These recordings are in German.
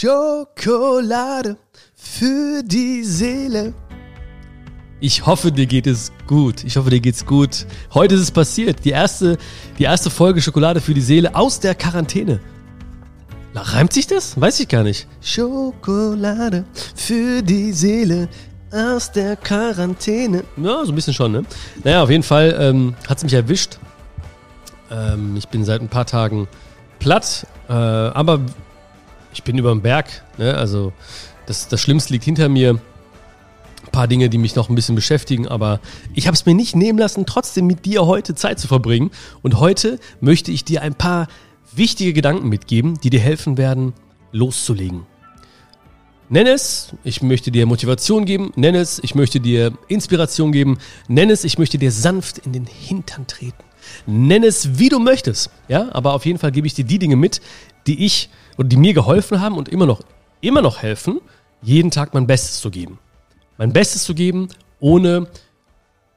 Schokolade für die Seele. Ich hoffe, dir geht es gut. Ich hoffe, dir geht's gut. Heute ist es passiert. Die erste, die erste Folge Schokolade für die Seele aus der Quarantäne. Reimt sich das? Weiß ich gar nicht. Schokolade für die Seele aus der Quarantäne. Ja, so ein bisschen schon, ne? Naja, auf jeden Fall ähm, hat es mich erwischt. Ähm, ich bin seit ein paar Tagen platt, äh, aber ich bin über dem Berg. Ne? Also das, das Schlimmste liegt hinter mir. Ein paar Dinge, die mich noch ein bisschen beschäftigen, aber ich habe es mir nicht nehmen lassen, trotzdem mit dir heute Zeit zu verbringen. Und heute möchte ich dir ein paar wichtige Gedanken mitgeben, die dir helfen werden, loszulegen. Nenn es, ich möchte dir Motivation geben. Nenn es, ich möchte dir Inspiration geben. Nenn es, ich möchte dir sanft in den Hintern treten. Nenn es, wie du möchtest. Ja, aber auf jeden Fall gebe ich dir die Dinge mit, die ich oder die mir geholfen haben und immer noch, immer noch helfen, jeden Tag mein Bestes zu geben. Mein Bestes zu geben, ohne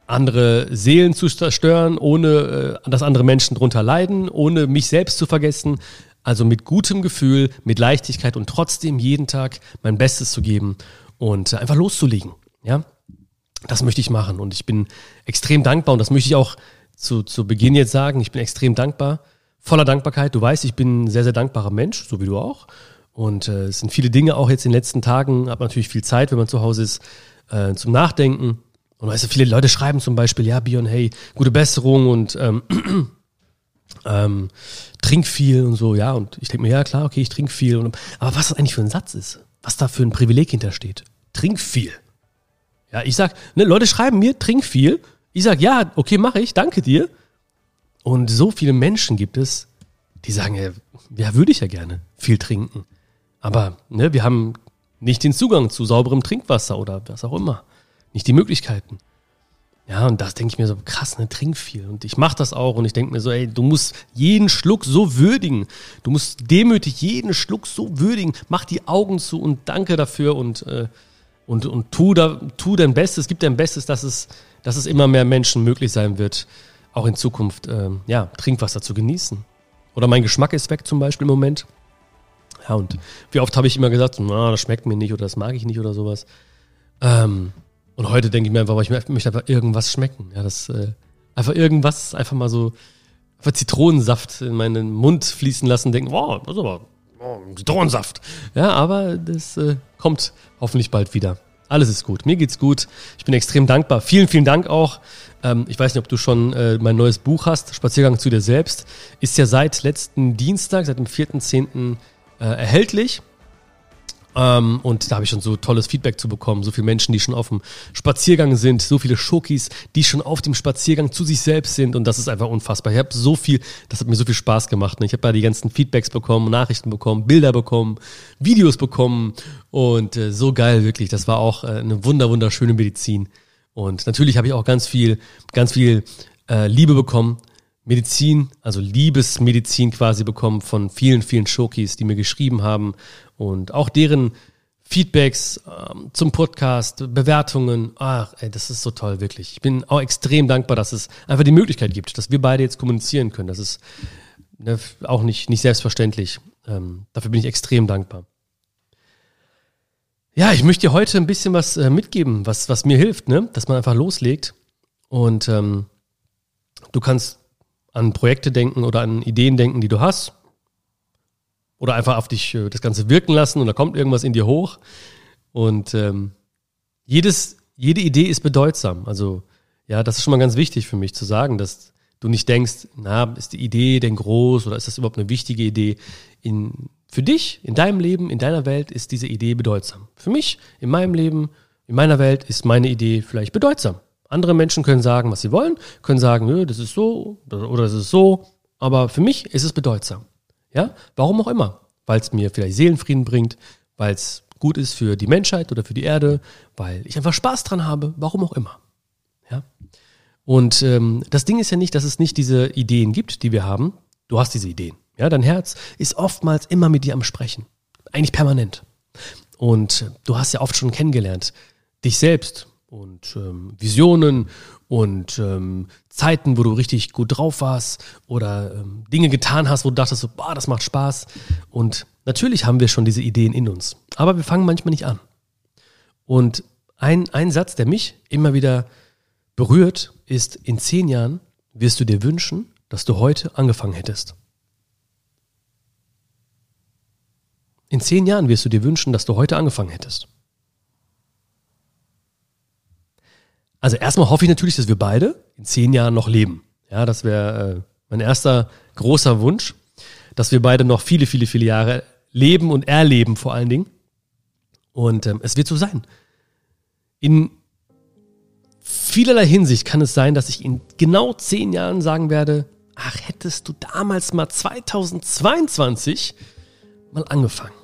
andere Seelen zu zerstören, ohne äh, dass andere Menschen drunter leiden, ohne mich selbst zu vergessen. Also mit gutem Gefühl, mit Leichtigkeit und trotzdem jeden Tag mein Bestes zu geben und einfach loszulegen. Ja, das möchte ich machen und ich bin extrem dankbar und das möchte ich auch zu, zu Beginn jetzt sagen. Ich bin extrem dankbar, voller Dankbarkeit. Du weißt, ich bin ein sehr, sehr dankbarer Mensch, so wie du auch. Und äh, es sind viele Dinge auch jetzt in den letzten Tagen, hat natürlich viel Zeit, wenn man zu Hause ist, äh, zum Nachdenken. Und weißt du, viele Leute schreiben zum Beispiel, ja, Bion, hey, gute Besserung und ähm, ähm, trink viel und so, ja. Und ich denke mir, ja, klar, okay, ich trinke viel. Und, aber was das eigentlich für ein Satz ist, was da für ein Privileg hintersteht. Trink viel. Ja, ich sag, ne, Leute schreiben mir, trink viel. Ich sag, ja, okay, mache ich, danke dir. Und so viele Menschen gibt es, die sagen, ja, würde ich ja gerne viel trinken. Aber ne, wir haben nicht den Zugang zu sauberem Trinkwasser oder was auch immer. Nicht die Möglichkeiten. Ja, und das denke ich mir so, krass, ne, trink viel. Und ich mache das auch und ich denke mir so, ey, du musst jeden Schluck so würdigen. Du musst demütig jeden Schluck so würdigen. Mach die Augen zu und danke dafür und, äh, und, und tu, da, tu dein Bestes, gib dein Bestes, dass es, dass es immer mehr Menschen möglich sein wird, auch in Zukunft, äh, ja, Trinkwasser zu genießen. Oder mein Geschmack ist weg zum Beispiel im Moment. Ja, und wie oft habe ich immer gesagt, na, das schmeckt mir nicht oder das mag ich nicht oder sowas. Ähm, und heute denke ich mir einfach, ich möchte einfach irgendwas schmecken. Ja, das äh, einfach irgendwas, einfach mal so einfach Zitronensaft in meinen Mund fließen lassen, denken, wow, das ist aber oh, Zitronensaft. Ja, aber das äh, kommt hoffentlich bald wieder. Alles ist gut. Mir geht's gut. Ich bin extrem dankbar. Vielen, vielen Dank auch. Ähm, ich weiß nicht, ob du schon äh, mein neues Buch hast. Spaziergang zu dir selbst. Ist ja seit letzten Dienstag, seit dem 4.10. Äh, erhältlich. Ähm, und da habe ich schon so tolles Feedback zu bekommen. So viele Menschen, die schon auf dem Spaziergang sind, so viele Schokis, die schon auf dem Spaziergang zu sich selbst sind. Und das ist einfach unfassbar. Ich habe so viel, das hat mir so viel Spaß gemacht. Ne? Ich habe da die ganzen Feedbacks bekommen, Nachrichten bekommen, Bilder bekommen, Videos bekommen. Und äh, so geil, wirklich. Das war auch äh, eine wunder, wunderschöne Medizin. Und natürlich habe ich auch ganz viel, ganz viel äh, Liebe bekommen. Medizin, also Liebesmedizin quasi bekommen von vielen, vielen Schokis, die mir geschrieben haben und auch deren Feedbacks ähm, zum Podcast, Bewertungen. Ach, ey, das ist so toll, wirklich. Ich bin auch extrem dankbar, dass es einfach die Möglichkeit gibt, dass wir beide jetzt kommunizieren können. Das ist ne, auch nicht, nicht selbstverständlich. Ähm, dafür bin ich extrem dankbar. Ja, ich möchte dir heute ein bisschen was äh, mitgeben, was, was mir hilft, ne? dass man einfach loslegt. Und ähm, du kannst an Projekte denken oder an Ideen denken, die du hast oder einfach auf dich äh, das Ganze wirken lassen und da kommt irgendwas in dir hoch. Und ähm, jedes, jede Idee ist bedeutsam. Also ja, das ist schon mal ganz wichtig für mich zu sagen, dass du nicht denkst, na, ist die Idee denn groß oder ist das überhaupt eine wichtige Idee? In, für dich, in deinem Leben, in deiner Welt ist diese Idee bedeutsam. Für mich, in meinem Leben, in meiner Welt ist meine Idee vielleicht bedeutsam. Andere Menschen können sagen, was sie wollen, können sagen, das ist so oder das ist so, aber für mich ist es bedeutsam. Ja, warum auch immer. Weil es mir vielleicht Seelenfrieden bringt, weil es gut ist für die Menschheit oder für die Erde, weil ich einfach Spaß dran habe, warum auch immer. Ja. Und ähm, das Ding ist ja nicht, dass es nicht diese Ideen gibt, die wir haben. Du hast diese Ideen. Ja, dein Herz ist oftmals immer mit dir am Sprechen. Eigentlich permanent. Und du hast ja oft schon kennengelernt, dich selbst und ähm, Visionen und ähm, Zeiten, wo du richtig gut drauf warst oder ähm, Dinge getan hast, wo du dachtest, so, boah, das macht Spaß. Und natürlich haben wir schon diese Ideen in uns, aber wir fangen manchmal nicht an. Und ein, ein Satz, der mich immer wieder berührt, ist, in zehn Jahren wirst du dir wünschen, dass du heute angefangen hättest. In zehn Jahren wirst du dir wünschen, dass du heute angefangen hättest. Also erstmal hoffe ich natürlich, dass wir beide in zehn Jahren noch leben. Ja, das wäre äh, mein erster großer Wunsch, dass wir beide noch viele, viele, viele Jahre leben und erleben vor allen Dingen. Und ähm, es wird so sein. In vielerlei Hinsicht kann es sein, dass ich in genau zehn Jahren sagen werde, ach, hättest du damals mal 2022 mal angefangen.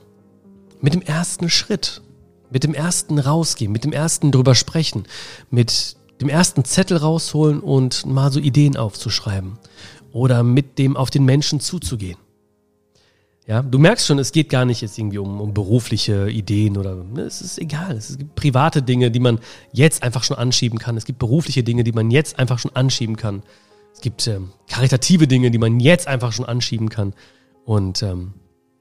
Mit dem ersten Schritt, mit dem ersten rausgehen, mit dem ersten drüber sprechen, mit dem ersten Zettel rausholen und mal so Ideen aufzuschreiben oder mit dem auf den Menschen zuzugehen. Ja, du merkst schon, es geht gar nicht jetzt irgendwie um, um berufliche Ideen oder ne, es ist egal. Es gibt private Dinge, die man jetzt einfach schon anschieben kann. Es gibt berufliche Dinge, die man jetzt einfach schon anschieben kann. Es gibt ähm, karitative Dinge, die man jetzt einfach schon anschieben kann. Und ähm,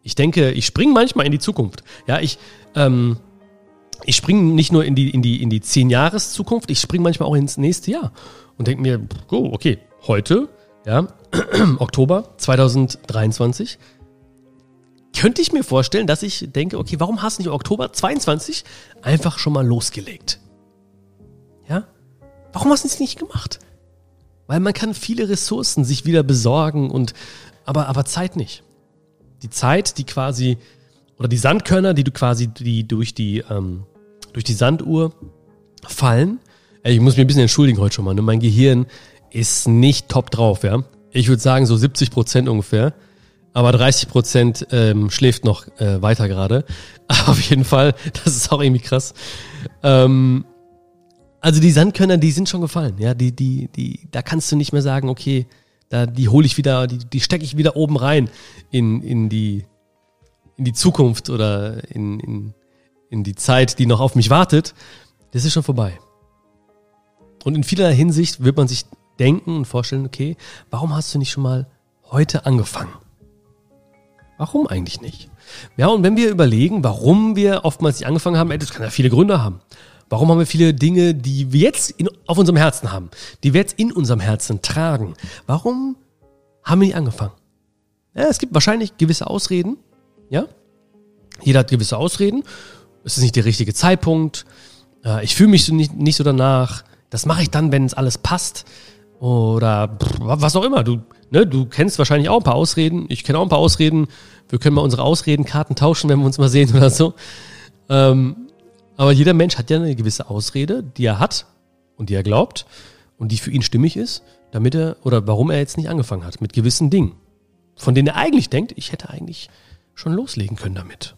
ich denke, ich springe manchmal in die Zukunft. Ja, ich, ähm, ich springe nicht nur in die, in die, in die zehn Jahres Zukunft, ich springe manchmal auch ins nächste Jahr und denke mir, oh, okay, heute, ja, Oktober 2023, könnte ich mir vorstellen, dass ich denke, okay, warum hast du nicht Oktober 22 einfach schon mal losgelegt? Ja? Warum hast du es nicht gemacht? Weil man kann viele Ressourcen sich wieder besorgen und, aber, aber Zeit nicht die Zeit, die quasi, oder die Sandkörner, die du quasi, die durch die, ähm, durch die Sanduhr fallen. Ich muss mich ein bisschen entschuldigen heute schon mal. Ne? Mein Gehirn ist nicht top drauf, ja. Ich würde sagen so 70 Prozent ungefähr. Aber 30 Prozent ähm, schläft noch äh, weiter gerade. Auf jeden Fall, das ist auch irgendwie krass. Ähm, also die Sandkörner, die sind schon gefallen. Ja, die, die, die, da kannst du nicht mehr sagen, okay, da, die hole ich wieder, die, die stecke ich wieder oben rein in, in, die, in die Zukunft oder in, in, in die Zeit, die noch auf mich wartet. Das ist schon vorbei. Und in vielerlei Hinsicht wird man sich denken und vorstellen, okay, warum hast du nicht schon mal heute angefangen? Warum eigentlich nicht? Ja, und wenn wir überlegen, warum wir oftmals nicht angefangen haben, das kann ja viele Gründe haben. Warum haben wir viele Dinge, die wir jetzt in, auf unserem Herzen haben, die wir jetzt in unserem Herzen tragen? Warum haben wir nicht angefangen? Ja, es gibt wahrscheinlich gewisse Ausreden, ja? Jeder hat gewisse Ausreden. Es ist nicht der richtige Zeitpunkt. Ich fühle mich so nicht, nicht so danach. Das mache ich dann, wenn es alles passt. Oder was auch immer. Du, ne, du kennst wahrscheinlich auch ein paar Ausreden. Ich kenne auch ein paar Ausreden. Wir können mal unsere Ausredenkarten tauschen, wenn wir uns mal sehen oder so. Ähm, aber jeder Mensch hat ja eine gewisse Ausrede, die er hat und die er glaubt und die für ihn stimmig ist, damit er oder warum er jetzt nicht angefangen hat mit gewissen Dingen, von denen er eigentlich denkt, ich hätte eigentlich schon loslegen können damit.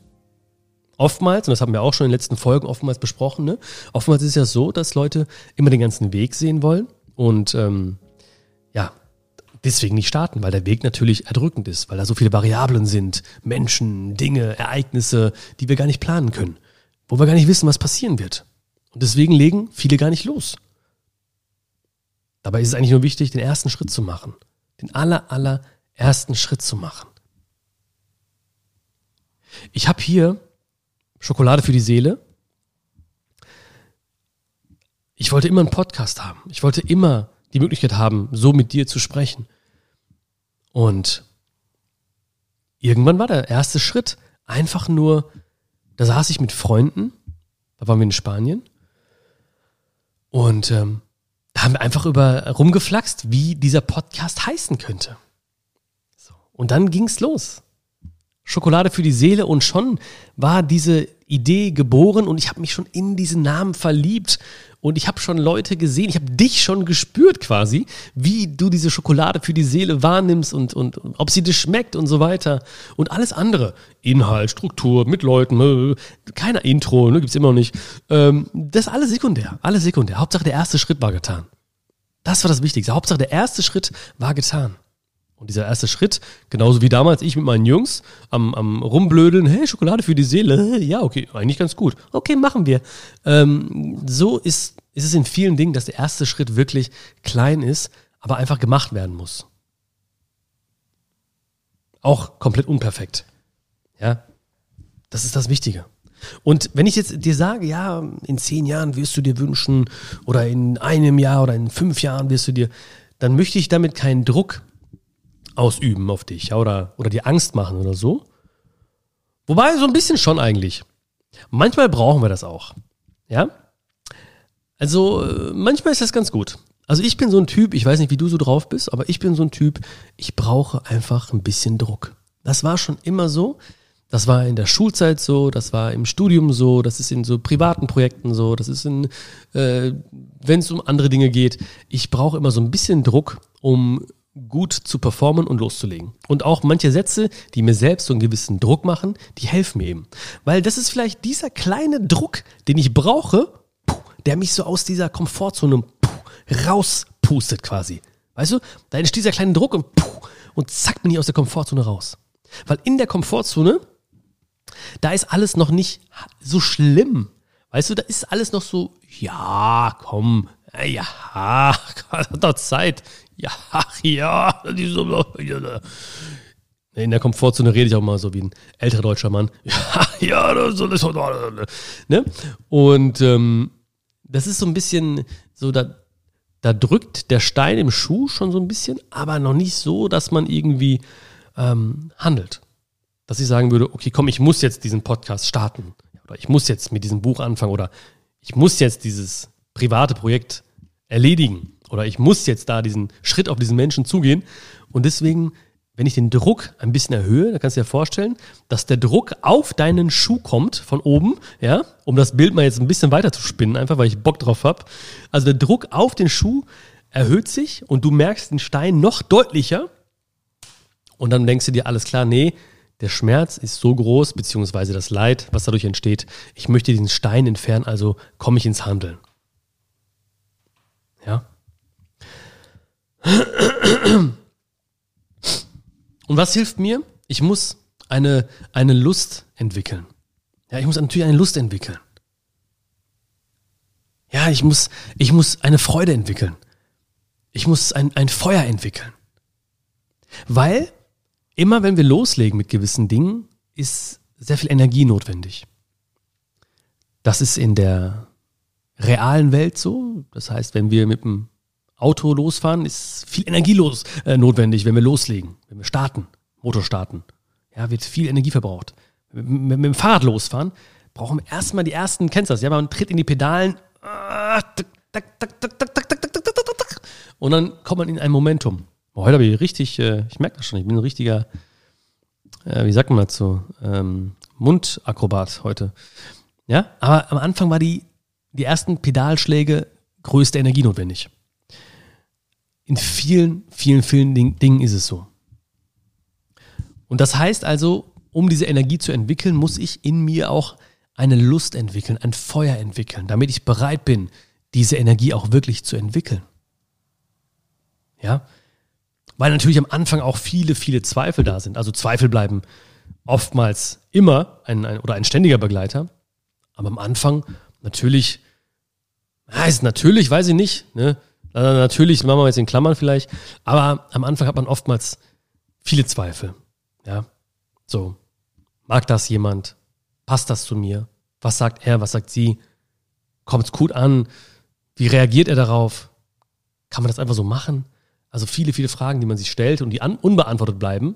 Oftmals, und das haben wir auch schon in den letzten Folgen oftmals besprochen, ne? oftmals ist es ja so, dass Leute immer den ganzen Weg sehen wollen und ähm, ja, deswegen nicht starten, weil der Weg natürlich erdrückend ist, weil da so viele Variablen sind, Menschen, Dinge, Ereignisse, die wir gar nicht planen können wo wir gar nicht wissen, was passieren wird. Und deswegen legen viele gar nicht los. Dabei ist es eigentlich nur wichtig, den ersten Schritt zu machen. Den aller, aller ersten Schritt zu machen. Ich habe hier Schokolade für die Seele. Ich wollte immer einen Podcast haben. Ich wollte immer die Möglichkeit haben, so mit dir zu sprechen. Und irgendwann war der erste Schritt einfach nur da saß ich mit Freunden, da waren wir in Spanien. Und ähm, da haben wir einfach über rumgeflaxt, wie dieser Podcast heißen könnte. So. Und dann ging's los. Schokolade für die Seele und schon war diese Idee geboren und ich habe mich schon in diesen Namen verliebt und ich habe schon Leute gesehen, ich habe dich schon gespürt quasi, wie du diese Schokolade für die Seele wahrnimmst und, und, und ob sie dir schmeckt und so weiter. Und alles andere, Inhalt, Struktur, mit Leuten, äh, keiner Intro, ne, gibt's immer noch nicht. Ähm, das ist alles sekundär, alles sekundär. Hauptsache der erste Schritt war getan. Das war das Wichtigste. Hauptsache der erste Schritt war getan. Und dieser erste Schritt, genauso wie damals ich mit meinen Jungs am, am Rumblödeln, hey, Schokolade für die Seele, ja, okay, eigentlich ganz gut. Okay, machen wir. Ähm, so ist ist es in vielen Dingen, dass der erste Schritt wirklich klein ist, aber einfach gemacht werden muss. Auch komplett unperfekt. Ja, das ist das Wichtige. Und wenn ich jetzt dir sage, ja, in zehn Jahren wirst du dir wünschen oder in einem Jahr oder in fünf Jahren wirst du dir, dann möchte ich damit keinen Druck ausüben auf dich ja, oder, oder dir Angst machen oder so. Wobei so ein bisschen schon eigentlich. Manchmal brauchen wir das auch. Ja? Also äh, manchmal ist das ganz gut. Also ich bin so ein Typ, ich weiß nicht, wie du so drauf bist, aber ich bin so ein Typ, ich brauche einfach ein bisschen Druck. Das war schon immer so. Das war in der Schulzeit so, das war im Studium so, das ist in so privaten Projekten so, das ist in, äh, wenn es um andere Dinge geht. Ich brauche immer so ein bisschen Druck, um gut zu performen und loszulegen. Und auch manche Sätze, die mir selbst so einen gewissen Druck machen, die helfen mir eben. Weil das ist vielleicht dieser kleine Druck, den ich brauche, der mich so aus dieser Komfortzone rauspustet quasi. Weißt du, da entsteht dieser kleine Druck und, und zack bin ich aus der Komfortzone raus. Weil in der Komfortzone da ist alles noch nicht so schlimm. Weißt du, da ist alles noch so, ja, komm, ja, hat doch Zeit. Ja, ja, in der Komfortzone rede ich auch mal so wie ein älterer deutscher Mann. Ja, ja, das ist ne? Und ähm, das ist so ein bisschen so, da, da drückt der Stein im Schuh schon so ein bisschen, aber noch nicht so, dass man irgendwie ähm, handelt. Dass ich sagen würde, okay, komm, ich muss jetzt diesen Podcast starten. Oder ich muss jetzt mit diesem Buch anfangen. Oder ich muss jetzt dieses private Projekt erledigen oder ich muss jetzt da diesen Schritt auf diesen Menschen zugehen und deswegen wenn ich den Druck ein bisschen erhöhe, dann kannst du dir vorstellen, dass der Druck auf deinen Schuh kommt von oben, ja, um das Bild mal jetzt ein bisschen weiter zu spinnen, einfach weil ich Bock drauf habe. Also der Druck auf den Schuh erhöht sich und du merkst den Stein noch deutlicher und dann denkst du dir, alles klar, nee, der Schmerz ist so groß, beziehungsweise das Leid, was dadurch entsteht. Ich möchte diesen Stein entfernen, also komme ich ins Handeln. Ja. Und was hilft mir? Ich muss eine, eine Lust entwickeln. Ja, ich muss natürlich eine Lust entwickeln. Ja, ich muss, ich muss eine Freude entwickeln. Ich muss ein, ein Feuer entwickeln. Weil immer wenn wir loslegen mit gewissen Dingen, ist sehr viel Energie notwendig. Das ist in der realen Welt so. Das heißt, wenn wir mit dem Auto losfahren, ist viel Energie los, äh, notwendig, wenn wir loslegen, wenn wir starten, Motor starten. Ja, wird viel Energie verbraucht. Wenn wir mit dem Fahrrad losfahren, brauchen wir erstmal die ersten, kennst du das, ja, man tritt in die Pedalen und dann kommt man in ein Momentum. Oh, heute habe ich richtig, äh, ich merke das schon, ich bin ein richtiger, äh, wie sagt man dazu, ähm, Mundakrobat heute. Ja, aber am Anfang war die, die ersten Pedalschläge größte Energie notwendig. In vielen, vielen, vielen Ding, Dingen ist es so. Und das heißt also, um diese Energie zu entwickeln, muss ich in mir auch eine Lust entwickeln, ein Feuer entwickeln, damit ich bereit bin, diese Energie auch wirklich zu entwickeln. Ja, weil natürlich am Anfang auch viele, viele Zweifel da sind. Also Zweifel bleiben oftmals immer ein, ein oder ein ständiger Begleiter. Aber am Anfang natürlich, heißt natürlich, weiß ich nicht, ne? Natürlich machen wir jetzt in Klammern vielleicht, aber am Anfang hat man oftmals viele Zweifel. Ja, so mag das jemand? Passt das zu mir? Was sagt er? Was sagt sie? Kommt es gut an? Wie reagiert er darauf? Kann man das einfach so machen? Also viele, viele Fragen, die man sich stellt und die an, unbeantwortet bleiben.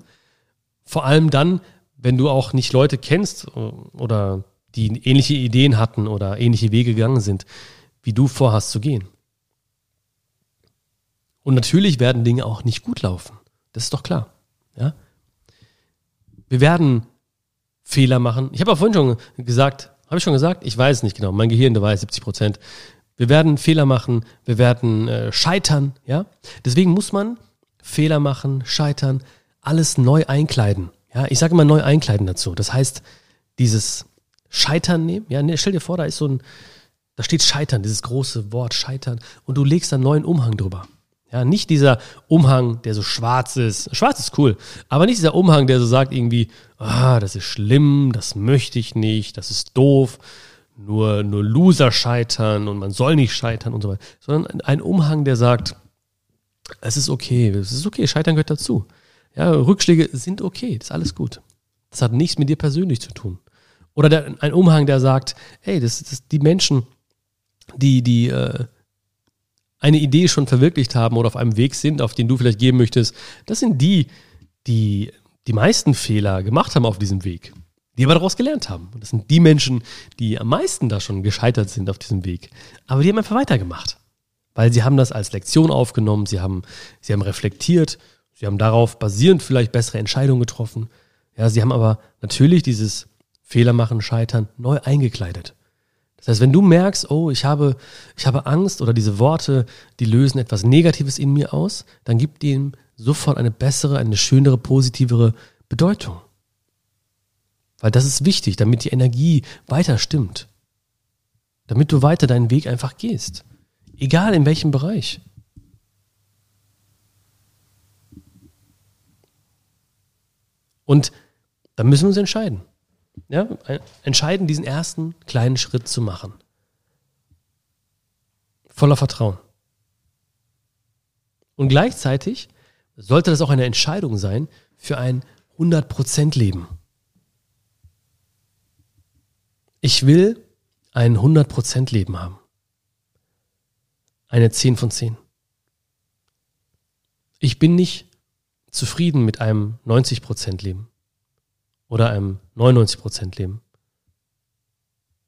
Vor allem dann, wenn du auch nicht Leute kennst äh, oder die ähnliche Ideen hatten oder ähnliche Wege gegangen sind, wie du vorhast zu gehen. Und natürlich werden Dinge auch nicht gut laufen. Das ist doch klar. Ja? Wir werden Fehler machen. Ich habe auch vorhin schon gesagt, habe ich schon gesagt? Ich weiß es nicht genau. Mein Gehirn, der weiß 70 Prozent. Wir werden Fehler machen, wir werden äh, scheitern, ja. Deswegen muss man Fehler machen, scheitern, alles neu einkleiden. Ja, ich sage immer neu einkleiden dazu. Das heißt, dieses Scheitern nehmen, ja, stell dir vor, da ist so ein, da steht Scheitern, dieses große Wort Scheitern, und du legst einen neuen Umhang drüber. Ja, nicht dieser Umhang, der so schwarz ist. Schwarz ist cool, aber nicht dieser Umhang, der so sagt irgendwie, ah, das ist schlimm, das möchte ich nicht, das ist doof. nur, nur Loser scheitern und man soll nicht scheitern und so weiter, sondern ein Umhang, der sagt, es ist okay, es ist okay, Scheitern gehört dazu. Ja, Rückschläge sind okay, das ist alles gut. Das hat nichts mit dir persönlich zu tun. Oder der, ein Umhang, der sagt, hey, das, das, die Menschen, die, die äh, eine Idee schon verwirklicht haben oder auf einem Weg sind, auf den du vielleicht gehen möchtest, das sind die, die die meisten Fehler gemacht haben auf diesem Weg, die aber daraus gelernt haben. Und das sind die Menschen, die am meisten da schon gescheitert sind auf diesem Weg. Aber die haben einfach weitergemacht. Weil sie haben das als Lektion aufgenommen, sie haben, sie haben reflektiert, sie haben darauf basierend vielleicht bessere Entscheidungen getroffen. Ja, sie haben aber natürlich dieses Fehler machen, scheitern neu eingekleidet. Das heißt, wenn du merkst, oh, ich habe, ich habe Angst oder diese Worte, die lösen etwas Negatives in mir aus, dann gib dem sofort eine bessere, eine schönere, positivere Bedeutung. Weil das ist wichtig, damit die Energie weiter stimmt. Damit du weiter deinen Weg einfach gehst. Egal in welchem Bereich. Und da müssen wir uns entscheiden. Ja, entscheiden, diesen ersten kleinen Schritt zu machen. Voller Vertrauen. Und gleichzeitig sollte das auch eine Entscheidung sein für ein 100% Leben. Ich will ein 100% Leben haben eine 10 von 10. Ich bin nicht zufrieden mit einem 90% Leben oder einem 99% Leben.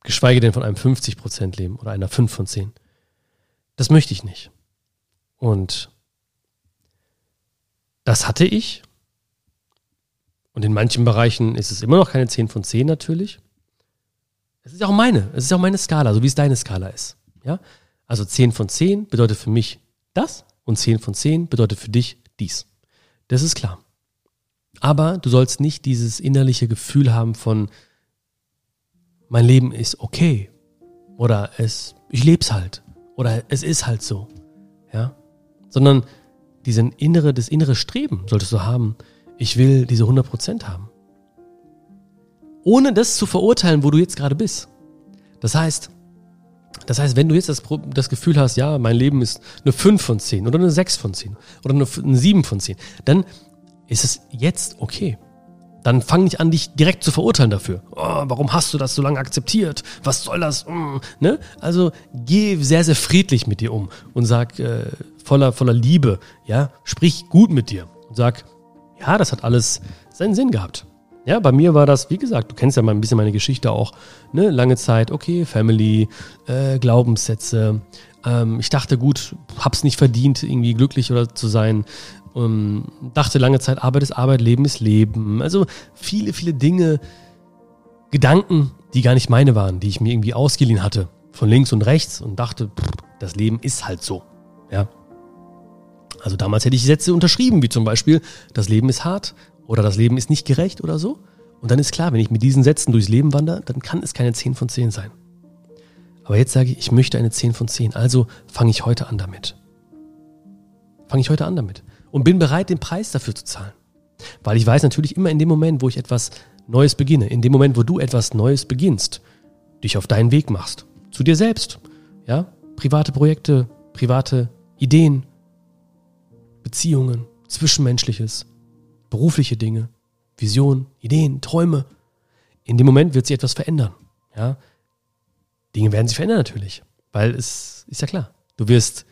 Geschweige denn von einem 50% Leben oder einer 5 von 10. Das möchte ich nicht. Und das hatte ich. Und in manchen Bereichen ist es immer noch keine 10 von 10 natürlich. Es ist auch meine, es ist auch meine Skala, so wie es deine Skala ist. Ja? Also 10 von 10 bedeutet für mich das und 10 von 10 bedeutet für dich dies. Das ist klar. Aber du sollst nicht dieses innerliche Gefühl haben von, mein Leben ist okay oder es, ich leb's halt oder es ist halt so, ja, sondern diesen innere, das innere Streben solltest du haben. Ich will diese 100% haben. Ohne das zu verurteilen, wo du jetzt gerade bist. Das heißt, das heißt, wenn du jetzt das, das, Gefühl hast, ja, mein Leben ist eine 5 von 10 oder eine 6 von 10 oder eine, eine 7 von 10, dann ist es jetzt okay. Dann fang nicht an, dich direkt zu verurteilen dafür. Oh, warum hast du das so lange akzeptiert? Was soll das? Mm, ne? Also geh sehr, sehr friedlich mit dir um und sag äh, voller, voller Liebe, ja, sprich gut mit dir und sag, ja, das hat alles seinen Sinn gehabt. Ja, bei mir war das, wie gesagt, du kennst ja mal ein bisschen meine Geschichte auch, ne, lange Zeit, okay, Family, äh, Glaubenssätze. Ähm, ich dachte, gut, hab's nicht verdient, irgendwie glücklich oder zu sein. Ähm, dachte lange Zeit, Arbeit ist Arbeit, Leben ist Leben. Also viele, viele Dinge, Gedanken, die gar nicht meine waren, die ich mir irgendwie ausgeliehen hatte, von links und rechts und dachte, pff, das Leben ist halt so. Ja. Also damals hätte ich Sätze unterschrieben, wie zum Beispiel, das Leben ist hart, oder das Leben ist nicht gerecht oder so. Und dann ist klar, wenn ich mit diesen Sätzen durchs Leben wandere, dann kann es keine 10 von 10 sein. Aber jetzt sage ich, ich möchte eine 10 von 10. Also fange ich heute an damit. Fange ich heute an damit. Und bin bereit, den Preis dafür zu zahlen. Weil ich weiß natürlich immer in dem Moment, wo ich etwas Neues beginne, in dem Moment, wo du etwas Neues beginnst, dich auf deinen Weg machst, zu dir selbst, ja, private Projekte, private Ideen, Beziehungen, Zwischenmenschliches, berufliche Dinge, Visionen, Ideen, Träume. In dem Moment wird sich etwas verändern. Ja? Dinge werden sich verändern natürlich, weil es ist ja klar. Du wirst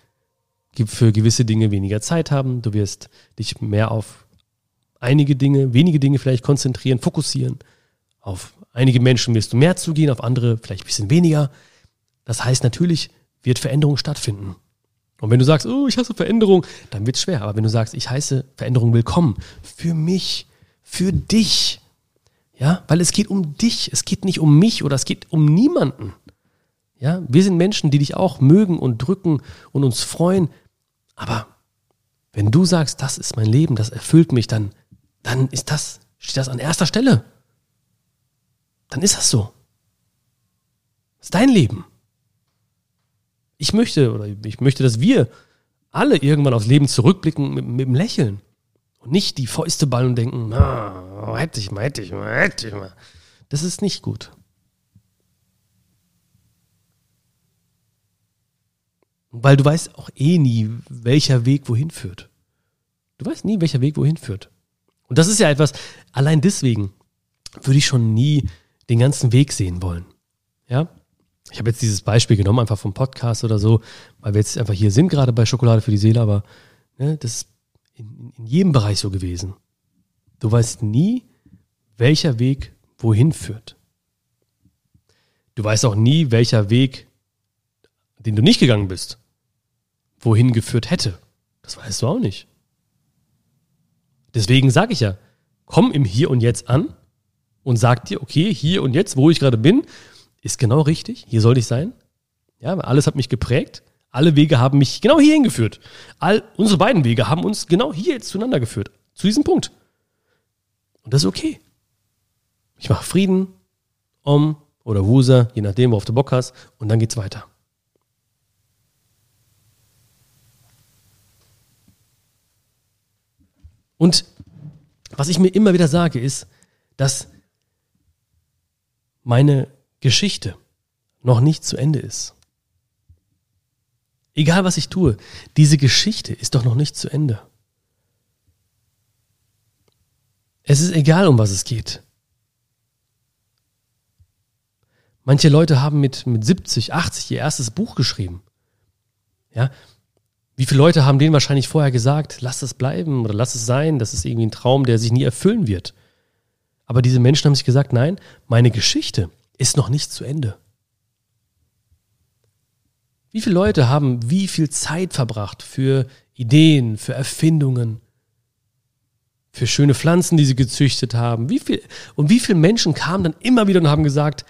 für gewisse Dinge weniger Zeit haben, du wirst dich mehr auf einige Dinge, wenige Dinge vielleicht konzentrieren, fokussieren. Auf einige Menschen wirst du mehr zugehen, auf andere vielleicht ein bisschen weniger. Das heißt, natürlich wird Veränderung stattfinden. Und wenn du sagst, oh, ich hasse Veränderung, dann wird es schwer. Aber wenn du sagst, ich heiße Veränderung willkommen, für mich, für dich, ja, weil es geht um dich, es geht nicht um mich oder es geht um niemanden. Ja, wir sind Menschen, die dich auch mögen und drücken und uns freuen. Aber wenn du sagst, das ist mein Leben, das erfüllt mich, dann, dann ist das, steht das an erster Stelle. Dann ist das so. Das ist dein Leben ich möchte, oder ich möchte, dass wir alle irgendwann aufs Leben zurückblicken mit, mit dem Lächeln. Und nicht die Fäuste ballen und denken, na, hätte ich mal, hätte ich mal, hätte ich mal. Das ist nicht gut. Weil du weißt auch eh nie, welcher Weg wohin führt. Du weißt nie, welcher Weg wohin führt. Und das ist ja etwas, allein deswegen würde ich schon nie den ganzen Weg sehen wollen. Ja? Ich habe jetzt dieses Beispiel genommen, einfach vom Podcast oder so, weil wir jetzt einfach hier sind, gerade bei Schokolade für die Seele, aber ne, das ist in, in jedem Bereich so gewesen. Du weißt nie, welcher Weg wohin führt. Du weißt auch nie, welcher Weg, den du nicht gegangen bist, wohin geführt hätte. Das weißt du auch nicht. Deswegen sage ich ja, komm im Hier und Jetzt an und sag dir, okay, hier und jetzt, wo ich gerade bin, ist genau richtig, hier sollte ich sein. Ja, alles hat mich geprägt. Alle Wege haben mich genau hierhin geführt. All unsere beiden Wege haben uns genau hier jetzt zueinander geführt. Zu diesem Punkt. Und das ist okay. Ich mache Frieden, Om oder Wusa, je nachdem, worauf du Bock hast, und dann geht's weiter. Und was ich mir immer wieder sage, ist, dass meine Geschichte noch nicht zu Ende ist. Egal was ich tue, diese Geschichte ist doch noch nicht zu Ende. Es ist egal, um was es geht. Manche Leute haben mit, mit 70, 80 ihr erstes Buch geschrieben. Ja, wie viele Leute haben denen wahrscheinlich vorher gesagt, lass es bleiben oder lass es sein, das ist irgendwie ein Traum, der sich nie erfüllen wird. Aber diese Menschen haben sich gesagt, nein, meine Geschichte ist noch nicht zu Ende. Wie viele Leute haben wie viel Zeit verbracht für Ideen, für Erfindungen, für schöne Pflanzen, die sie gezüchtet haben? Wie viel, und wie viele Menschen kamen dann immer wieder und haben gesagt,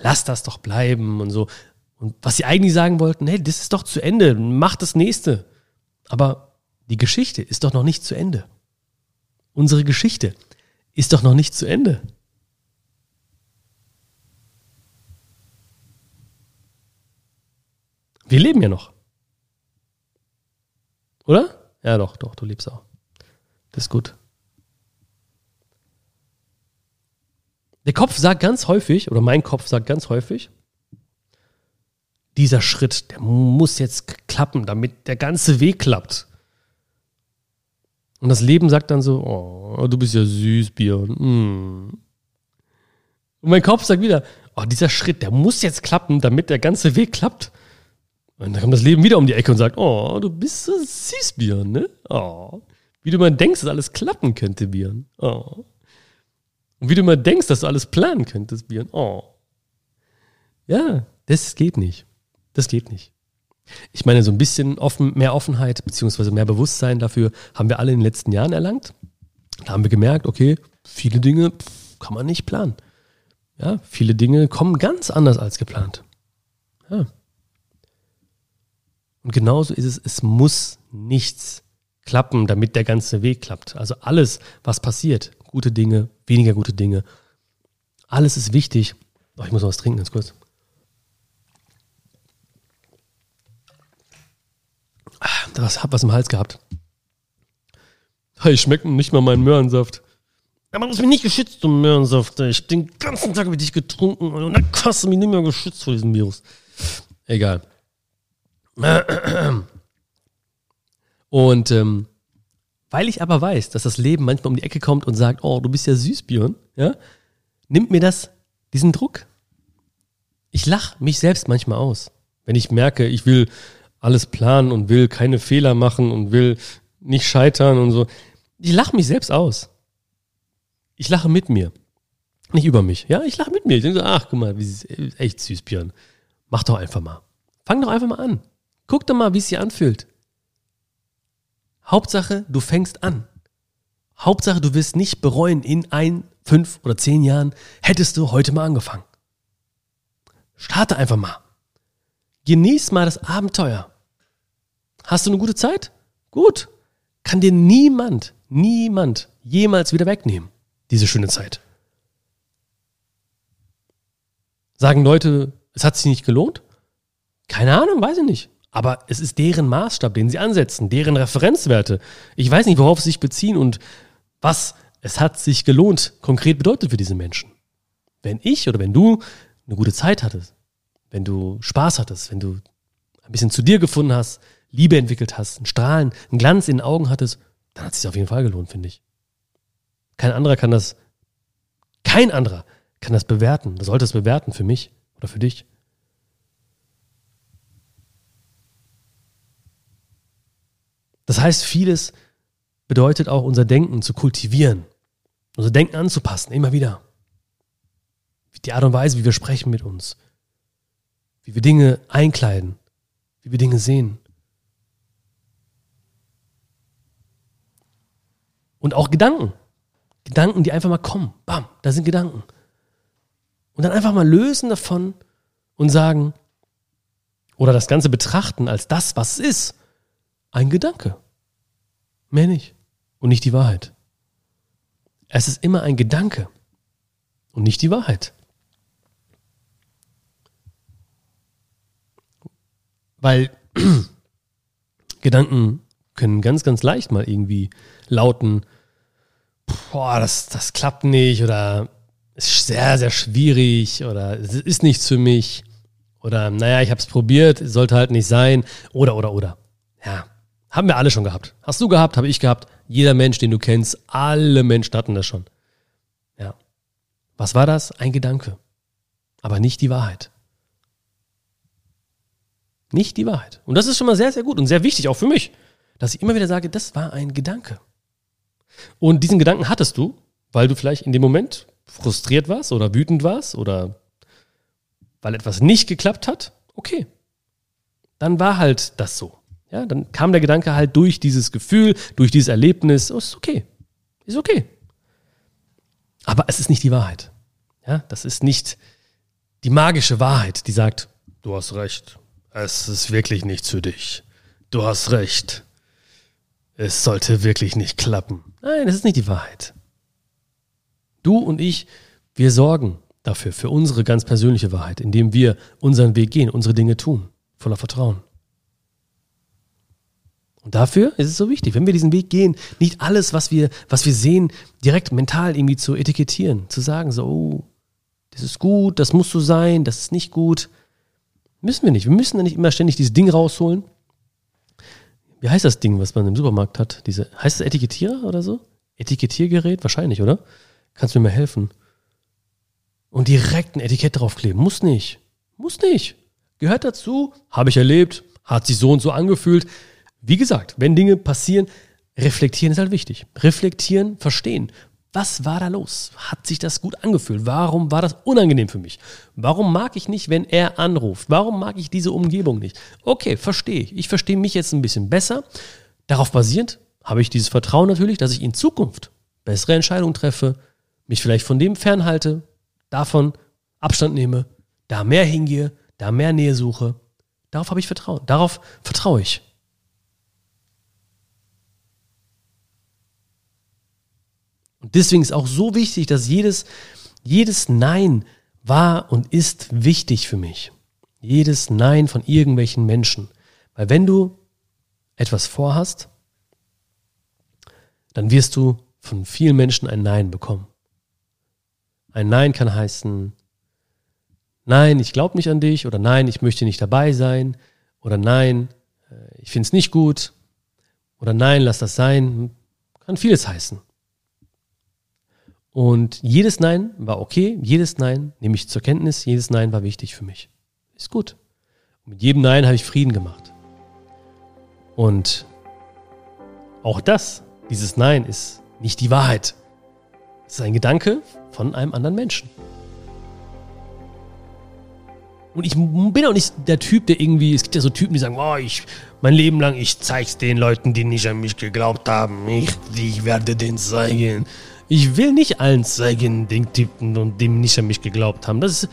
lass das doch bleiben und so. Und was sie eigentlich sagen wollten, hey, das ist doch zu Ende, mach das nächste. Aber die Geschichte ist doch noch nicht zu Ende. Unsere Geschichte ist doch noch nicht zu Ende. Wir leben ja noch. Oder? Ja, doch, doch, du lebst auch. Das ist gut. Der Kopf sagt ganz häufig, oder mein Kopf sagt ganz häufig, dieser Schritt, der muss jetzt klappen, damit der ganze Weg klappt. Und das Leben sagt dann so, oh, du bist ja süß, Björn. Mm. Und mein Kopf sagt wieder, oh, dieser Schritt, der muss jetzt klappen, damit der ganze Weg klappt. Und dann kommt das Leben wieder um die Ecke und sagt, oh, du bist so süß, Björn, ne? Oh. Wie du mal denkst, dass alles klappen könnte, Björn. Oh. Und wie du mal denkst, dass du alles planen könntest, Björn. Oh. Ja, das geht nicht. Das geht nicht. Ich meine, so ein bisschen offen, mehr Offenheit beziehungsweise mehr Bewusstsein dafür haben wir alle in den letzten Jahren erlangt. Da haben wir gemerkt, okay, viele Dinge kann man nicht planen. Ja, viele Dinge kommen ganz anders als geplant. Ja. Und genauso ist es, es muss nichts klappen, damit der ganze Weg klappt. Also alles, was passiert, gute Dinge, weniger gute Dinge, alles ist wichtig. Oh, ich muss noch was trinken, ganz kurz. Das hab was im Hals gehabt. Hey, schmeckt nicht mal mein Möhrensaft. Aber du hast mich nicht geschützt, du Möhrensaft. Ich hab den ganzen Tag mit dich getrunken und dann hast du mich nicht mehr geschützt vor diesem Virus. Egal. Und ähm, weil ich aber weiß, dass das Leben manchmal um die Ecke kommt und sagt, oh, du bist ja süß, Björn, ja, nimmt mir das diesen Druck. Ich lach mich selbst manchmal aus. Wenn ich merke, ich will alles planen und will keine Fehler machen und will nicht scheitern und so. Ich lache mich selbst aus. Ich lache mit mir. Nicht über mich. Ja, ich lache mit mir. Ich denke so, ach, guck mal, wie ist echt süß, Björn. Mach doch einfach mal. Fang doch einfach mal an. Guck doch mal, wie es sich anfühlt. Hauptsache, du fängst an. Hauptsache, du wirst nicht bereuen, in ein, fünf oder zehn Jahren hättest du heute mal angefangen. Starte einfach mal. Genieß mal das Abenteuer. Hast du eine gute Zeit? Gut. Kann dir niemand, niemand jemals wieder wegnehmen, diese schöne Zeit. Sagen Leute, es hat sich nicht gelohnt? Keine Ahnung, weiß ich nicht. Aber es ist deren Maßstab, den sie ansetzen, deren Referenzwerte. Ich weiß nicht, worauf sie sich beziehen und was es hat sich gelohnt konkret bedeutet für diese Menschen. Wenn ich oder wenn du eine gute Zeit hattest, wenn du Spaß hattest, wenn du ein bisschen zu dir gefunden hast, Liebe entwickelt hast, einen Strahlen, einen Glanz in den Augen hattest, dann hat es sich auf jeden Fall gelohnt, finde ich. Kein anderer kann das, kein anderer kann das bewerten. Du solltest es bewerten für mich oder für dich. Das heißt, vieles bedeutet auch unser Denken zu kultivieren, unser Denken anzupassen, immer wieder. Die Art und Weise, wie wir sprechen mit uns, wie wir Dinge einkleiden, wie wir Dinge sehen. Und auch Gedanken. Gedanken, die einfach mal kommen. Bam, da sind Gedanken. Und dann einfach mal lösen davon und sagen, oder das Ganze betrachten als das, was es ist. Ein Gedanke. Mehr nicht. Und nicht die Wahrheit. Es ist immer ein Gedanke und nicht die Wahrheit. Weil Gedanken können ganz, ganz leicht mal irgendwie lauten, boah, das, das klappt nicht oder ist sehr, sehr schwierig oder es ist nichts für mich oder naja, ich habe es probiert, sollte halt nicht sein oder, oder, oder. Ja, haben wir alle schon gehabt. Hast du gehabt, habe ich gehabt. Jeder Mensch, den du kennst, alle Menschen hatten das schon. Ja. Was war das? Ein Gedanke. Aber nicht die Wahrheit. Nicht die Wahrheit. Und das ist schon mal sehr, sehr gut und sehr wichtig, auch für mich, dass ich immer wieder sage, das war ein Gedanke. Und diesen Gedanken hattest du, weil du vielleicht in dem Moment frustriert warst oder wütend warst oder weil etwas nicht geklappt hat. Okay. Dann war halt das so. Ja, dann kam der Gedanke halt durch dieses Gefühl, durch dieses Erlebnis, oh, ist okay. Ist okay. Aber es ist nicht die Wahrheit. Ja, das ist nicht die magische Wahrheit, die sagt, du hast recht. Es ist wirklich nichts für dich. Du hast recht. Es sollte wirklich nicht klappen. Nein, das ist nicht die Wahrheit. Du und ich, wir sorgen dafür, für unsere ganz persönliche Wahrheit, indem wir unseren Weg gehen, unsere Dinge tun, voller Vertrauen. Und dafür ist es so wichtig, wenn wir diesen Weg gehen, nicht alles, was wir, was wir sehen, direkt mental irgendwie zu etikettieren, zu sagen, so, oh, das ist gut, das muss so sein, das ist nicht gut. Müssen wir nicht. Wir müssen ja nicht immer ständig dieses Ding rausholen. Wie heißt das Ding, was man im Supermarkt hat? Diese, heißt es Etikettierer oder so? Etikettiergerät? Wahrscheinlich, oder? Kannst du mir mal helfen? Und direkt ein Etikett draufkleben. Muss nicht. Muss nicht. Gehört dazu. Habe ich erlebt. Hat sich so und so angefühlt. Wie gesagt, wenn Dinge passieren, reflektieren ist halt wichtig. Reflektieren, verstehen. Was war da los? Hat sich das gut angefühlt? Warum war das unangenehm für mich? Warum mag ich nicht, wenn er anruft? Warum mag ich diese Umgebung nicht? Okay, verstehe ich. Ich verstehe mich jetzt ein bisschen besser. Darauf basierend habe ich dieses Vertrauen natürlich, dass ich in Zukunft bessere Entscheidungen treffe, mich vielleicht von dem fernhalte, davon Abstand nehme, da mehr hingehe, da mehr Nähe suche. Darauf habe ich Vertrauen. Darauf vertraue ich. Und deswegen ist auch so wichtig, dass jedes, jedes Nein war und ist wichtig für mich. Jedes Nein von irgendwelchen Menschen. Weil wenn du etwas vorhast, dann wirst du von vielen Menschen ein Nein bekommen. Ein Nein kann heißen, nein, ich glaube nicht an dich oder nein, ich möchte nicht dabei sein oder nein, äh, ich finde es nicht gut oder nein, lass das sein. Kann vieles heißen. Und jedes Nein war okay, jedes Nein nehme ich zur Kenntnis, jedes Nein war wichtig für mich. Ist gut. Und mit jedem Nein habe ich Frieden gemacht. Und auch das, dieses Nein ist nicht die Wahrheit. Es ist ein Gedanke von einem anderen Menschen. Und ich bin auch nicht der Typ, der irgendwie, es gibt ja so Typen, die sagen, oh, ich, mein Leben lang, ich zeig's den Leuten, die nicht an mich geglaubt haben. Ich, ich werde den zeigen. Ich will nicht allen zeigen, den Typen und dem nicht an mich geglaubt haben. Das ist,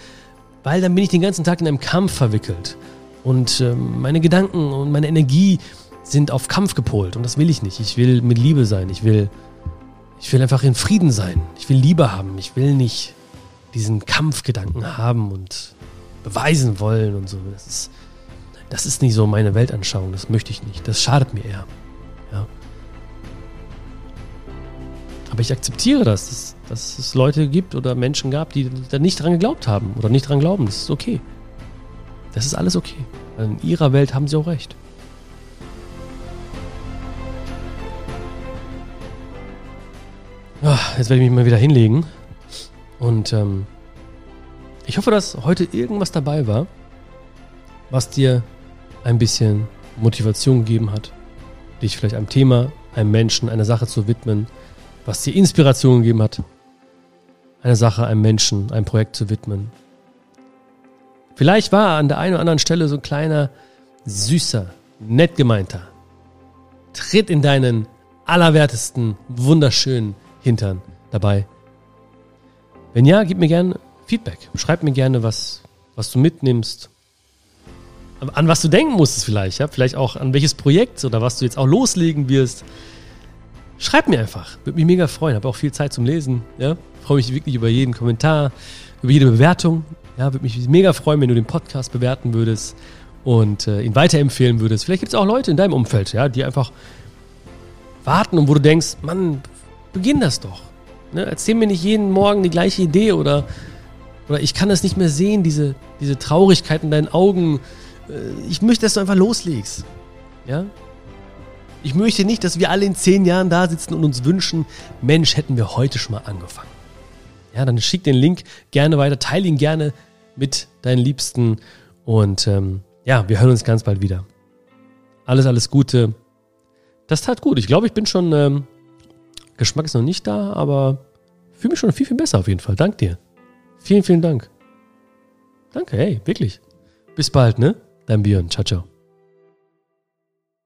weil dann bin ich den ganzen Tag in einem Kampf verwickelt. Und äh, meine Gedanken und meine Energie sind auf Kampf gepolt. Und das will ich nicht. Ich will mit Liebe sein. Ich will, ich will einfach in Frieden sein. Ich will Liebe haben. Ich will nicht diesen Kampfgedanken haben und beweisen wollen und so. Das ist, das ist nicht so meine Weltanschauung. Das möchte ich nicht. Das schadet mir eher. Aber ich akzeptiere das, dass, dass es Leute gibt oder Menschen gab, die da nicht dran geglaubt haben oder nicht dran glauben. Das ist okay. Das ist alles okay. In ihrer Welt haben sie auch recht. Ach, jetzt werde ich mich mal wieder hinlegen. Und ähm, ich hoffe, dass heute irgendwas dabei war, was dir ein bisschen Motivation gegeben hat, dich vielleicht einem Thema, einem Menschen, einer Sache zu widmen, was dir Inspiration gegeben hat, einer Sache, einem Menschen, einem Projekt zu widmen. Vielleicht war an der einen oder anderen Stelle so ein kleiner, süßer, nett gemeinter Tritt in deinen allerwertesten, wunderschönen Hintern dabei. Wenn ja, gib mir gerne Feedback. Schreib mir gerne, was, was du mitnimmst. An was du denken musstest vielleicht, ja? Vielleicht auch an welches Projekt oder was du jetzt auch loslegen wirst. Schreib mir einfach. Würde mich mega freuen. Habe auch viel Zeit zum Lesen. Ja? Freue mich wirklich über jeden Kommentar, über jede Bewertung. Ja, würde mich mega freuen, wenn du den Podcast bewerten würdest und äh, ihn weiterempfehlen würdest. Vielleicht gibt es auch Leute in deinem Umfeld, ja, die einfach warten und wo du denkst, Mann, beginn das doch. Ne? Erzähl mir nicht jeden Morgen die gleiche Idee oder, oder ich kann das nicht mehr sehen, diese, diese Traurigkeit in deinen Augen. Äh, ich möchte, dass du einfach loslegst. Ja? Ich möchte nicht, dass wir alle in zehn Jahren da sitzen und uns wünschen, Mensch, hätten wir heute schon mal angefangen. Ja, dann schick den Link gerne weiter, teile ihn gerne mit deinen Liebsten und ähm, ja, wir hören uns ganz bald wieder. Alles, alles Gute. Das tat gut. Ich glaube, ich bin schon, ähm, Geschmack ist noch nicht da, aber fühle mich schon viel, viel besser auf jeden Fall. Dank dir. Vielen, vielen Dank. Danke, hey, wirklich. Bis bald, ne? Dein Björn. Ciao, ciao.